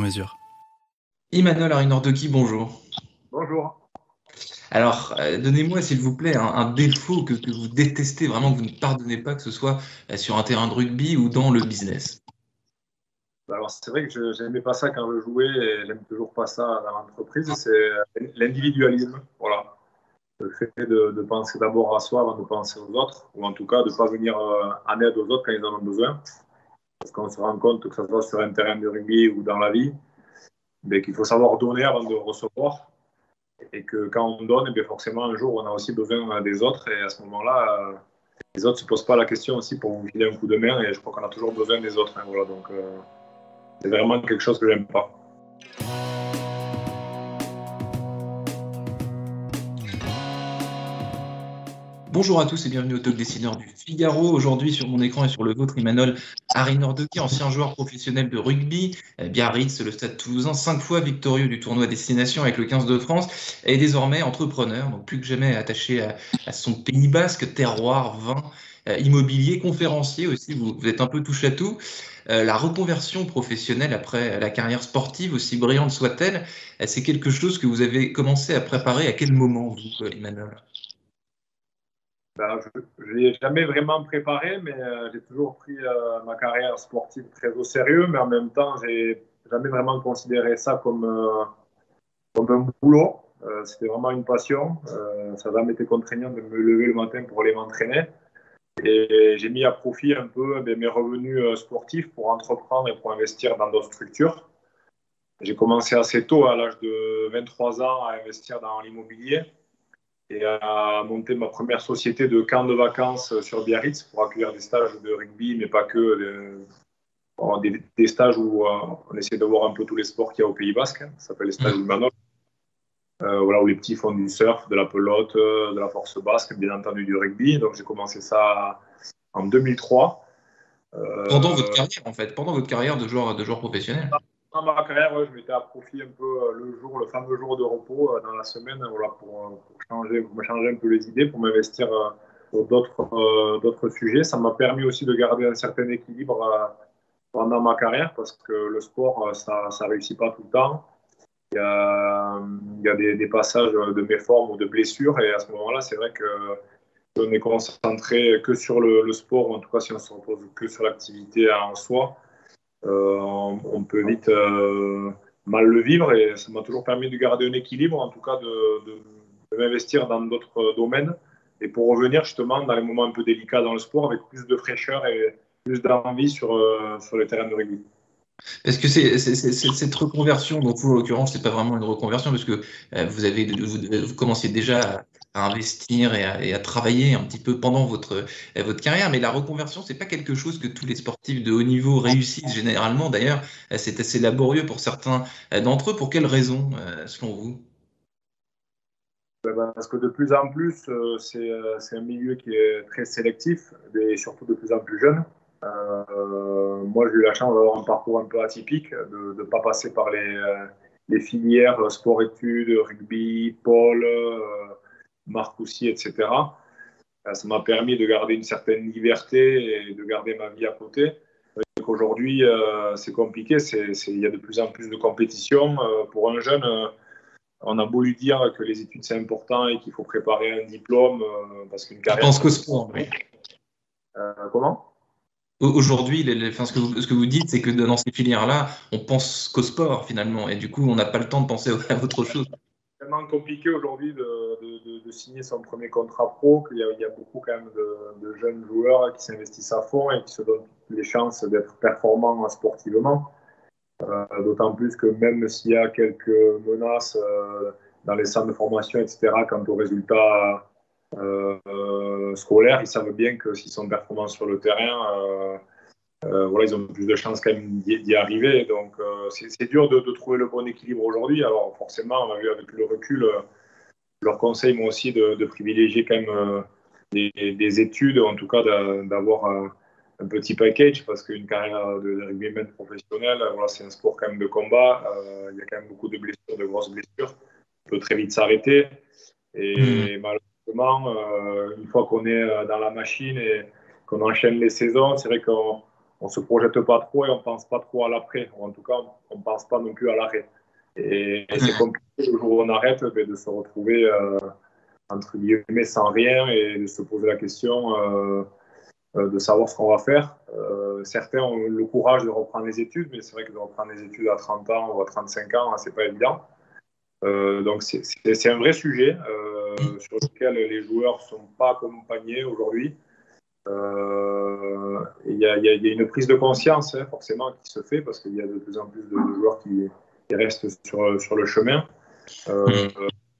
mesure. Emmanuel Arinordoki, bonjour. Bonjour. Alors, euh, donnez-moi s'il vous plaît un, un défaut que, que vous détestez vraiment, que vous ne pardonnez pas, que ce soit euh, sur un terrain de rugby ou dans le business. Bah Alors, c'est vrai que je n'aimais pas ça quand je jouais et j'aime toujours pas ça dans l'entreprise, c'est l'individualisme. Voilà. Le fait de, de penser d'abord à soi avant de penser aux autres, ou en tout cas de ne pas venir euh, en aide aux autres quand ils en ont besoin. Parce qu'on se rend compte que ce soit sur un terrain de rugby ou dans la vie, mais qu'il faut savoir donner avant de recevoir. Et que quand on donne, eh bien forcément, un jour, on a aussi besoin des autres. Et à ce moment-là, euh, les autres ne se posent pas la question aussi pour vous filer un coup de main. Et je crois qu'on a toujours besoin des autres. hein, voilà, donc, euh, c'est vraiment quelque chose que j'aime pas. Bonjour à tous et bienvenue au Talk Dessineur du Figaro. Aujourd'hui, sur mon écran et sur le vôtre, Emmanuel Arinordoki, ancien joueur professionnel de rugby, euh, Biarritz, le stade toulousain, cinq fois victorieux du tournoi Destination avec le 15 de France, et désormais entrepreneur, donc plus que jamais attaché à, son pays basque, terroir, vin, euh, immobilier, conférencier aussi, vous, êtes un peu touche à tout. Euh, la reconversion professionnelle après la carrière sportive, aussi brillante soit-elle, c'est quelque chose que vous avez commencé à préparer à quel moment, vous, Emmanuel Ben, je ne l'ai jamais vraiment préparé, mais euh, j'ai toujours pris euh, ma carrière sportive très au sérieux, mais en même temps, j'ai jamais vraiment considéré ça comme, euh, comme un boulot. C'était vraiment une passion. Ça n'a jamais été contraignant de me lever le matin pour aller m'entraîner. Et j'ai mis à profit un peu eh mes revenus sportifs pour entreprendre et pour investir dans d'autres structures. J'ai commencé assez tôt, à l'âge de 23 ans, à investir dans l'immobilier et à monter ma première société de camp de vacances sur Biarritz pour accueillir des stages de rugby, mais pas que, des, bon, des, des stages où euh, on essaie de voir un peu tous les sports qu'il y a au Pays Basque. Ça s'appelle les stages Imanol. Euh, voilà, où les petits font du surf, de la pelote, euh, de la force basque, bien entendu du rugby. Donc j'ai commencé ça en 2003. Euh, Pendant votre carrière, en fait, pendant votre carrière de joueur, de joueur professionnel. Dans ma carrière, ouais, je m'étais à profit un peu euh, le jour, le fameux jour de repos euh, dans la semaine, voilà, pour, euh, pour changer, pour me changer un peu les idées, pour m'investir sur d'autres sujets. Ça m'a permis aussi de garder un certain équilibre pendant ma carrière parce que le sport, ça ne réussit pas tout le temps. Il y a, des, passages de méformes ou de blessures et à ce moment-là, c'est vrai que on est concentré que sur le, le sport, en tout cas si on se repose que sur l'activité en soi, on, on peut vite euh, mal le vivre et ça m'a toujours permis de garder un équilibre, en tout cas de, m'investir dans d'autres domaines et pour revenir justement dans les moments un peu délicats dans le sport avec plus de fraîcheur et plus d'envie sur, euh, sur le terrain de rugby. Parce que cette reconversion, donc vous en l'occurrence, c'est pas vraiment une reconversion parce que euh, vous avez vous, vous commenciez déjà à, investir et à, travailler un petit peu pendant votre euh, votre carrière, mais la reconversion, c'est pas quelque chose que tous les sportifs de haut niveau réussissent généralement. D'ailleurs, euh, c'est assez laborieux pour certains euh, d'entre eux. Pour quelles raisons, selon vous? Ben, Parce que de plus en plus, c'est un milieu qui est très sélectif et surtout de plus en plus jeune. Moi, j'ai eu la chance d'avoir un parcours un peu atypique, de ne pas passer par les, les filières sport-études, rugby, pôle, euh, Marcoussis, etc. Euh, Ça m'a permis de garder une certaine liberté et de garder ma vie à côté. Aujourd'hui, euh, c'est compliqué, il y a de plus en plus de compétition. Euh, pour un jeune, euh, on a beau lui dire que les études c'est important et qu'il faut préparer un diplôme parce qu'une Je carrière. pense qu'au sport. oui. Comment? Au- Aujourd'hui, enfin, ce, ce que vous dites, c'est que dans ces filières-là, on pense qu'au sport finalement, et du coup, on n'a pas le temps de penser à autre chose. C'est tellement compliqué aujourd'hui de, de- signer son premier contrat pro qu'il y, a- beaucoup quand même de, jeunes joueurs qui s'investissent à fond et qui se donnent les chances d'être performants sportivement. Euh, D'autant plus que même s'il y a quelques menaces euh, dans les centres de formation, etc., quant aux résultats euh, euh, scolaires, ils savent bien que s'ils sont performants sur le terrain, euh, voilà, ils ont plus de chances quand même d'y arriver. Donc, c'est dur de, trouver le bon équilibre aujourd'hui. Alors, forcément, on a vu avec le recul, leur conseil, moi aussi, de, privilégier quand même des, études, en tout cas d'avoir un, petit package, parce qu'une carrière de rugbyman professionnel, voilà, c'est un sport quand même de combat. il y a quand même beaucoup de blessures, de grosses blessures. On peut très vite s'arrêter. Et hmm. malheureusement, euh, une fois qu'on est euh, dans la machine et qu'on enchaîne les saisons, c'est vrai qu'on ne se projette pas trop et on pense pas trop à l'après. En tout cas, on pense pas non plus à l'arrêt. Et, c'est compliqué le jour où on arrête ben, de se retrouver euh, entre guillemets sans rien et de se poser la question de savoir ce qu'on va faire. certains ont le courage de reprendre les études, mais c'est vrai que de reprendre les études à 30 ans ou à 35 ans, c'est pas évident. Euh, donc c'est un vrai sujet euh, sur lequel les joueurs ne sont pas accompagnés aujourd'hui. Euh, il y, a une prise de conscience hein, forcément qui se fait parce qu'il y a de plus en plus de, joueurs qui, restent sur, sur, le chemin.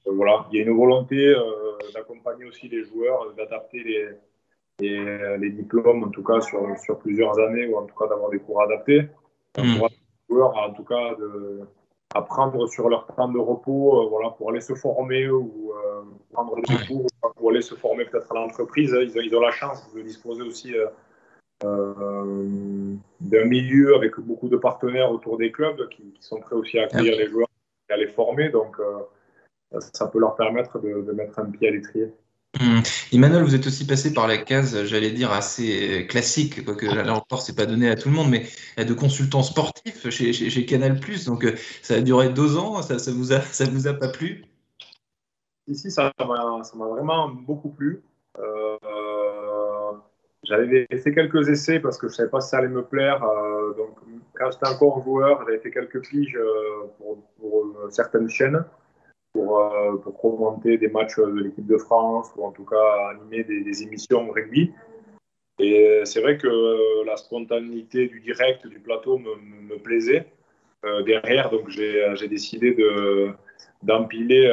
voilà, il y a une volonté d'accompagner aussi les joueurs, d'adapter les, les, diplômes, en tout cas sur, sur, plusieurs années, ou en tout cas d'avoir des cours adaptés. Mmh. les joueurs, en tout cas, de, à prendre sur leur temps de repos euh, voilà, pour aller se former ou euh, prendre des cours pour aller se former peut-être à l'entreprise. Ils, ils, ont la chance de disposer aussi euh, d'un milieu avec beaucoup de partenaires autour des clubs qui, sont prêts aussi à accueillir les joueurs et à les former. Donc, ça peut leur permettre de, de mettre un pied à l'étrier. Hum. Emmanuel, vous êtes aussi passé par la case, j'allais dire, assez classique, quoique là encore, c'est pas donné à tout le monde, mais de consultant sportif chez, chez, Canal+. Donc, euh, ça a duré deux ans, ça, ça, vous a, ça vous a pas plu? Ici, ça m'a vraiment beaucoup plu. Euh, j'avais fait quelques essais parce que je savais pas si ça allait me plaire. Euh, donc, quand j'étais encore joueur, j'avais fait quelques piges pour, pour certaines chaînes pour, euh, pour commenter des matchs de l'équipe de France ou en tout cas animer des, émissions rugby. Et c'est vrai que euh, la spontanéité du direct, du plateau me, plaisait. Euh, derrière, donc j'ai décidé de d'empiler,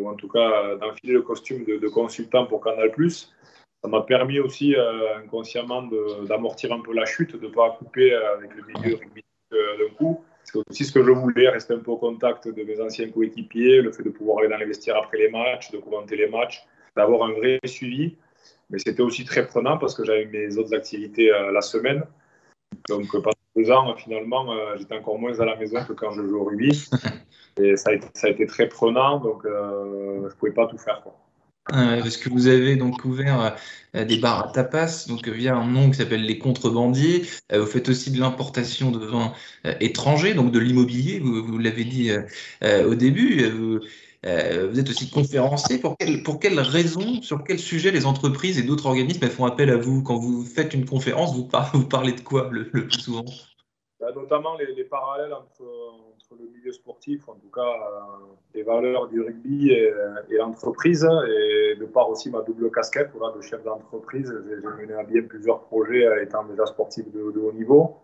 ou en tout cas d'enfiler le costume de, consultant pour Canal+. Ça m'a permis aussi inconsciemment d'amortir un peu la chute, de ne pas couper avec le milieu rugby d'un coup c'est aussi ce que je voulais, rester un peu au contact de mes anciens coéquipiers, le fait de pouvoir aller dans les vestiaires après les matchs, de commenter les matchs, d'avoir un vrai suivi. Mais c'était aussi très prenant parce que j'avais mes autres activités euh, la semaine. Donc pendant deux ans, finalement, euh, j'étais encore moins à la maison que quand je jouais au rugby. Et ça a été, ça a été très prenant, donc euh, je ne pouvais pas tout faire. Quoi. Euh, parce que vous avez donc ouvert euh, des bars à tapas, donc via un nom qui s'appelle les contrebandiers. Euh, vous faites aussi de l'importation de vins étrangers, donc de l'immobilier, vous, l'avez dit au début. Vous, êtes aussi conférencier. Pour, quelle, pour quelles raisons, sur quel sujet les entreprises et d'autres organismes font appel à vous? Quand vous faites une conférence, vous, vous parlez de quoi le, plus souvent? Bah, Notamment les, parallèles entre le milieu sportif, en tout cas euh, les valeurs du rugby et, l'entreprise. Et de par aussi ma double casquette voilà, de chef d'entreprise, j'ai mené à bien plusieurs projets euh, étant déjà sportif de, haut niveau.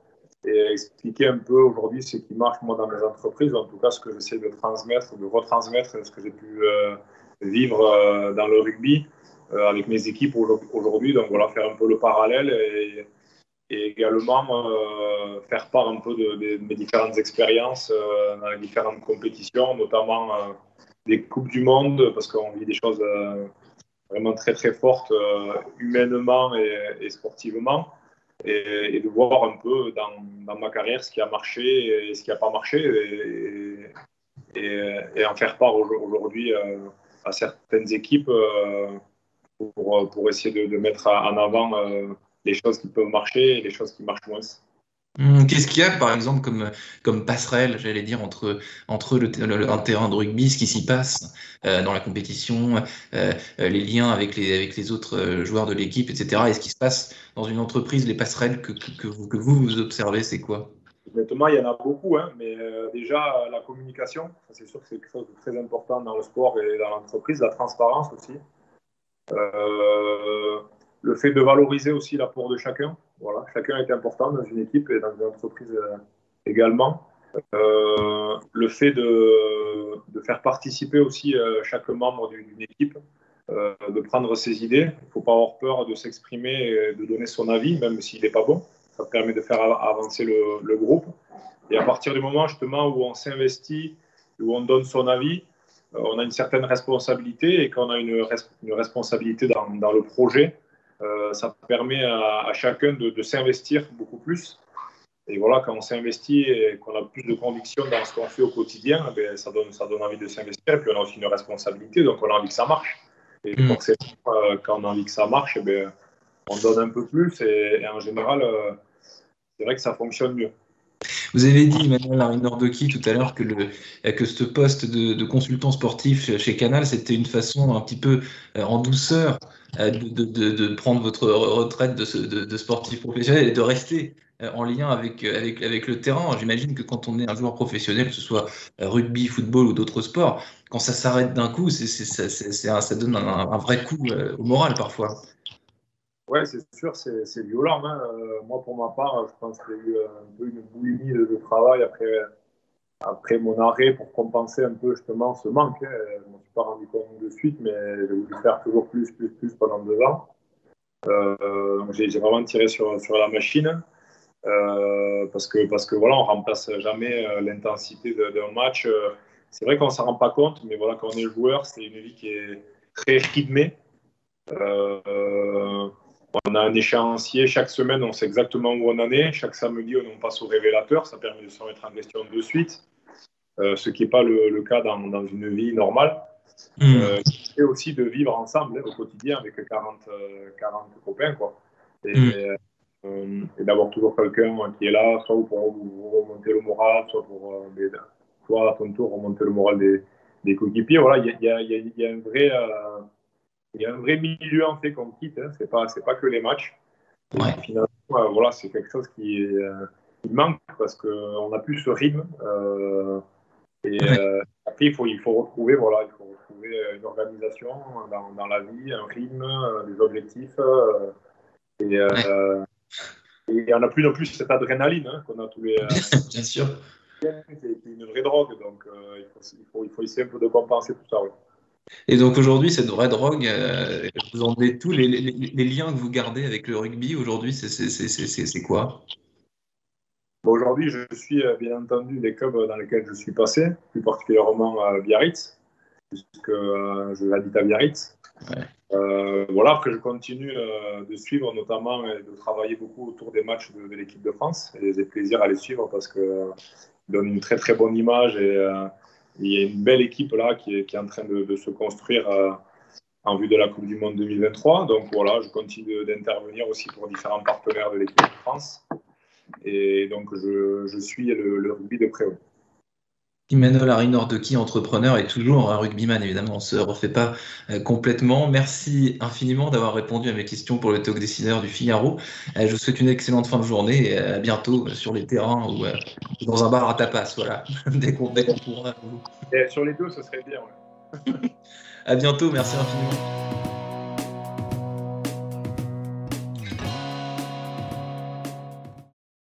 Et expliquer un peu aujourd'hui ce qui marche moi dans mes entreprises, en tout cas ce que j'essaie de transmettre, de retransmettre ce que j'ai pu euh, vivre dans le rugby avec mes équipes aujourd'hui. Donc voilà, faire un peu le parallèle et, et également euh, faire part un peu de, mes différentes expériences euh, dans les différentes compétitions, notamment euh, des Coupes du Monde, parce qu'on vit des choses vraiment très très fortes humainement et, sportivement, et, de voir un peu dans, ma carrière ce qui a marché et ce qui n'a pas marché, et, en faire part aujourd'hui à certaines équipes pour, pour essayer de, de mettre en avant les choses qui peuvent marcher et les choses qui marchent moins. Hum, qu'est-ce qu'il y a, par exemple, comme, comme passerelle, j'allais dire, entre, entre le, un terrain de rugby, ce qui s'y passe euh, dans la compétition, euh, euh, les liens avec les, avec les autres joueurs de l'équipe, etc. Et ce qui se passe dans une entreprise, les passerelles que, que, vous, que vous, vous observez, c'est quoi? Honnêtement, il y en a beaucoup, hein, mais déjà, la communication, c'est sûr que c'est quelque chose de très important dans le sport et dans l'entreprise, la transparence aussi. Euh, le fait de valoriser aussi l'apport de chacun. Voilà, chacun est important dans une équipe et dans une entreprise euh, également. Euh, le fait de, de, faire participer aussi euh, chaque membre d'une équipe, de prendre ses idées. Il ne faut pas avoir peur de s'exprimer et de donner son avis, même s'il n'est pas bon. Ça permet de faire avancer le, groupe. Et à partir du moment justement où on s'investit, où on donne son avis, on a une certaine responsabilité et quand on a une, une responsabilité dans, dans, le projet, ça permet à, chacun de, de s'investir beaucoup plus. Et voilà, quand on s'investit et qu'on a plus de conviction dans ce qu'on fait au quotidien, eh ça, donne, ça donne envie de s'investir. Et puis on a aussi une responsabilité, donc on a envie que ça marche. Et mmh. forcément, euh, quand on a envie que ça marche, eh on donne un peu plus et, en général, euh, c'est vrai que ça fonctionne mieux. Vous avez dit, Emmanuel Arinordoki, tout à l'heure, que, ce poste de, consultant sportif chez Canal, c'était une façon un petit peu euh, en douceur de, de, prendre votre retraite de, sportif professionnel et de rester en lien avec, le terrain. J'imagine que quand on est un joueur professionnel, que ce soit rugby, football ou d'autres sports, quand ça s'arrête d'un coup, ça donne un, vrai coup au moral parfois. Oui, c'est sûr, c'est violent. Hein. Euh, moi, pour ma part, je pense qu'il y a eu un peu une boulimie de, travail après, après mon arrêt pour compenser un peu justement ce manque. Hein. Je ne m'en suis pas rendu compte de suite, mais j'ai voulu faire toujours plus, plus, plus pendant deux ans. Euh, j'ai vraiment tiré sur, sur la machine. Euh, parce que parce que voilà, on remplace jamais l'intensité d'un match. C'est vrai qu'on s'en rend pas compte, mais voilà, quand on est joueur, c'est une vie qui est très rythmée. Euh, on a un échéancier chaque semaine, on sait exactement où on en est. Chaque samedi, on passe au révélateur. Ça permet de se remettre en question de suite, euh, ce qui n'est pas le, cas dans, une vie normale. Mmh. Euh, et aussi de vivre ensemble hein, au quotidien avec 40, 40 euh, copains. Quoi. Et, mmh. d'avoir toujours quelqu'un qui est là, soit pour vous remonter le moral, soit pour toi, à ton tour, remonter le moral des, des coéquipiers. Voilà, il y, y, a un vrai il y a un vrai milieu en fait qu'on quitte. Hein. C'est pas c'est pas que les matchs. Finalement, euh, voilà, c'est quelque chose qui, euh, manque parce qu'on n'a plus ce rythme. Euh, et après, il faut il faut retrouver voilà, il faut retrouver une organisation dans, dans la vie, un rythme, des objectifs. et et on n'a plus non plus cette adrénaline hein, qu'on a tous les. Bien sûr. C'est une vraie drogue, donc il, faut, il, faut, il, faut, essayer un peu de compenser tout ça. Et donc aujourd'hui, cette vraie drogue, euh, vous en avez tous les, liens que vous gardez avec le rugby aujourd'hui, c'est quoi? Aujourd'hui, je suis euh, bien entendu les clubs dans lesquels je suis passé, plus particulièrement à Biarritz, puisque euh, je habite à Biarritz. voilà, que je continue de suivre notamment et de travailler beaucoup autour des matchs de, l'équipe de France. Et j'ai plaisir à les suivre parce qu'ils donnent une très très bonne image et il y a une belle équipe là qui est, qui est en train de, se construire euh, en vue de la Coupe du Monde 2023. Donc voilà, je continue d'intervenir aussi pour différents partenaires de l'équipe de France. Et donc je, suis le, rugby de près. Emmanuel qui entrepreneur, est toujours un rugbyman, évidemment, on ne se refait pas euh, complètement. Merci infiniment d'avoir répondu à mes questions pour le talk dessineur du Figaro. Euh, je vous souhaite une excellente fin de journée et à bientôt sur les terrains ou dans un bar à tapas, voilà, dès qu'on pourra. sur les deux, ce serait bien. à bientôt, merci infiniment.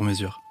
sur mesure.